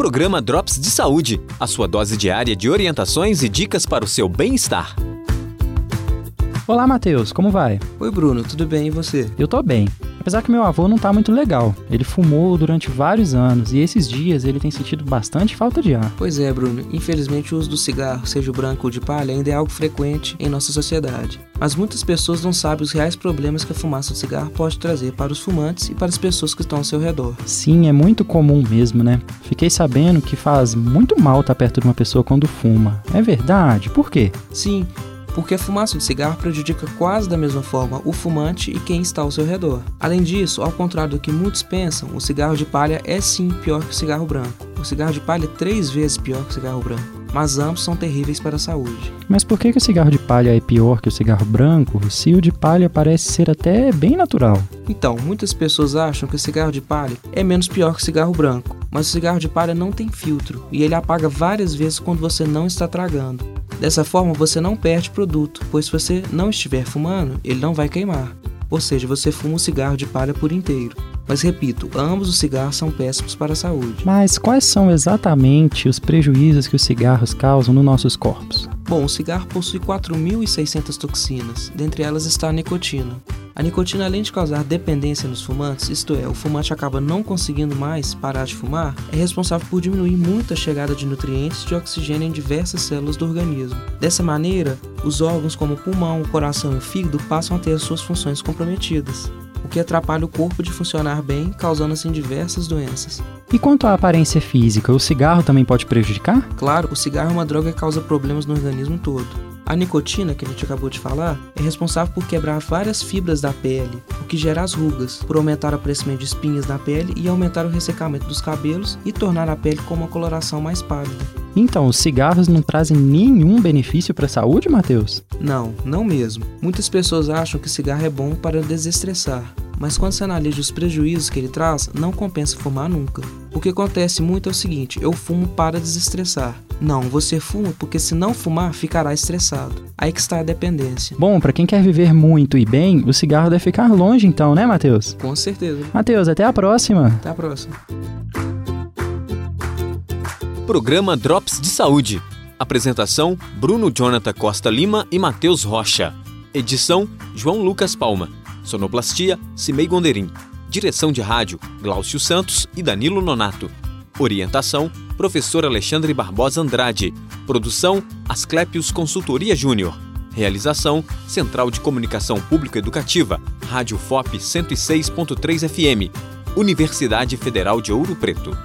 Programa Drops de Saúde, a sua dose diária de orientações e dicas para o seu bem-estar. Olá, Matheus, como vai? Oi, Bruno, tudo bem e você? Eu tô bem. Apesar que meu avô não tá muito legal. Ele fumou durante vários anos e esses dias ele tem sentido bastante falta de ar. Pois é, Bruno. Infelizmente, o uso do cigarro, seja o branco ou de palha, ainda é algo frequente em nossa sociedade. Mas muitas pessoas não sabem os reais problemas que a fumaça do cigarro pode trazer para os fumantes e para as pessoas que estão ao seu redor. Sim, é muito comum mesmo, né? Fiquei sabendo que faz muito mal estar perto de uma pessoa quando fuma. É verdade? Por quê? Sim, porque a fumaça de cigarro prejudica quase da mesma forma o fumante e quem está ao seu redor. Além disso, ao contrário do que muitos pensam, o cigarro de palha é sim pior que o cigarro branco. O cigarro de palha é três vezes pior que o cigarro branco mas ambos são terríveis para a saúde. Mas por que, que o cigarro de palha é pior que o cigarro branco, se o de palha parece ser até bem natural? Então, muitas pessoas acham que o cigarro de palha é menos pior que o cigarro branco, mas o cigarro de palha não tem filtro e ele apaga várias vezes quando você não está tragando. Dessa forma, você não perde produto, pois se você não estiver fumando, ele não vai queimar. Ou seja, você fuma o cigarro de palha por inteiro. Mas repito, ambos os cigarros são péssimos para a saúde. Mas quais são exatamente os prejuízos que os cigarros causam nos nossos corpos? Bom, o cigarro possui 4.600 toxinas, dentre elas está a nicotina. A nicotina, além de causar dependência nos fumantes, isto é, o fumante acaba não conseguindo mais parar de fumar, é responsável por diminuir muito a chegada de nutrientes de oxigênio em diversas células do organismo. Dessa maneira, os órgãos como o pulmão, o coração e o fígado passam a ter as suas funções comprometidas o que atrapalha o corpo de funcionar bem, causando assim diversas doenças. E quanto à aparência física, o cigarro também pode prejudicar? Claro, o cigarro é uma droga que causa problemas no organismo todo. A nicotina, que a gente acabou de falar, é responsável por quebrar várias fibras da pele, o que gera as rugas, por aumentar o aparecimento de espinhas na pele e aumentar o ressecamento dos cabelos e tornar a pele com uma coloração mais pálida. Então, os cigarros não trazem nenhum benefício para a saúde, Matheus? Não, não mesmo. Muitas pessoas acham que o cigarro é bom para desestressar, mas quando se analisa os prejuízos que ele traz, não compensa fumar nunca. O que acontece muito é o seguinte: eu fumo para desestressar. Não, você fuma porque se não fumar, ficará estressado. Aí que está a dependência. Bom, para quem quer viver muito e bem, o cigarro deve ficar longe então, né, Matheus? Com certeza. Matheus, até a próxima. Até a próxima. Programa Drops de Saúde. Apresentação: Bruno Jonathan Costa Lima e Matheus Rocha. Edição: João Lucas Palma. Sonoplastia, Cimei Gonderim. Direção de rádio, Glaucio Santos e Danilo Nonato. Orientação, professor Alexandre Barbosa Andrade. Produção, Asclepios Consultoria Júnior. Realização, Central de Comunicação Pública Educativa, Rádio FOP 106.3 FM. Universidade Federal de Ouro Preto.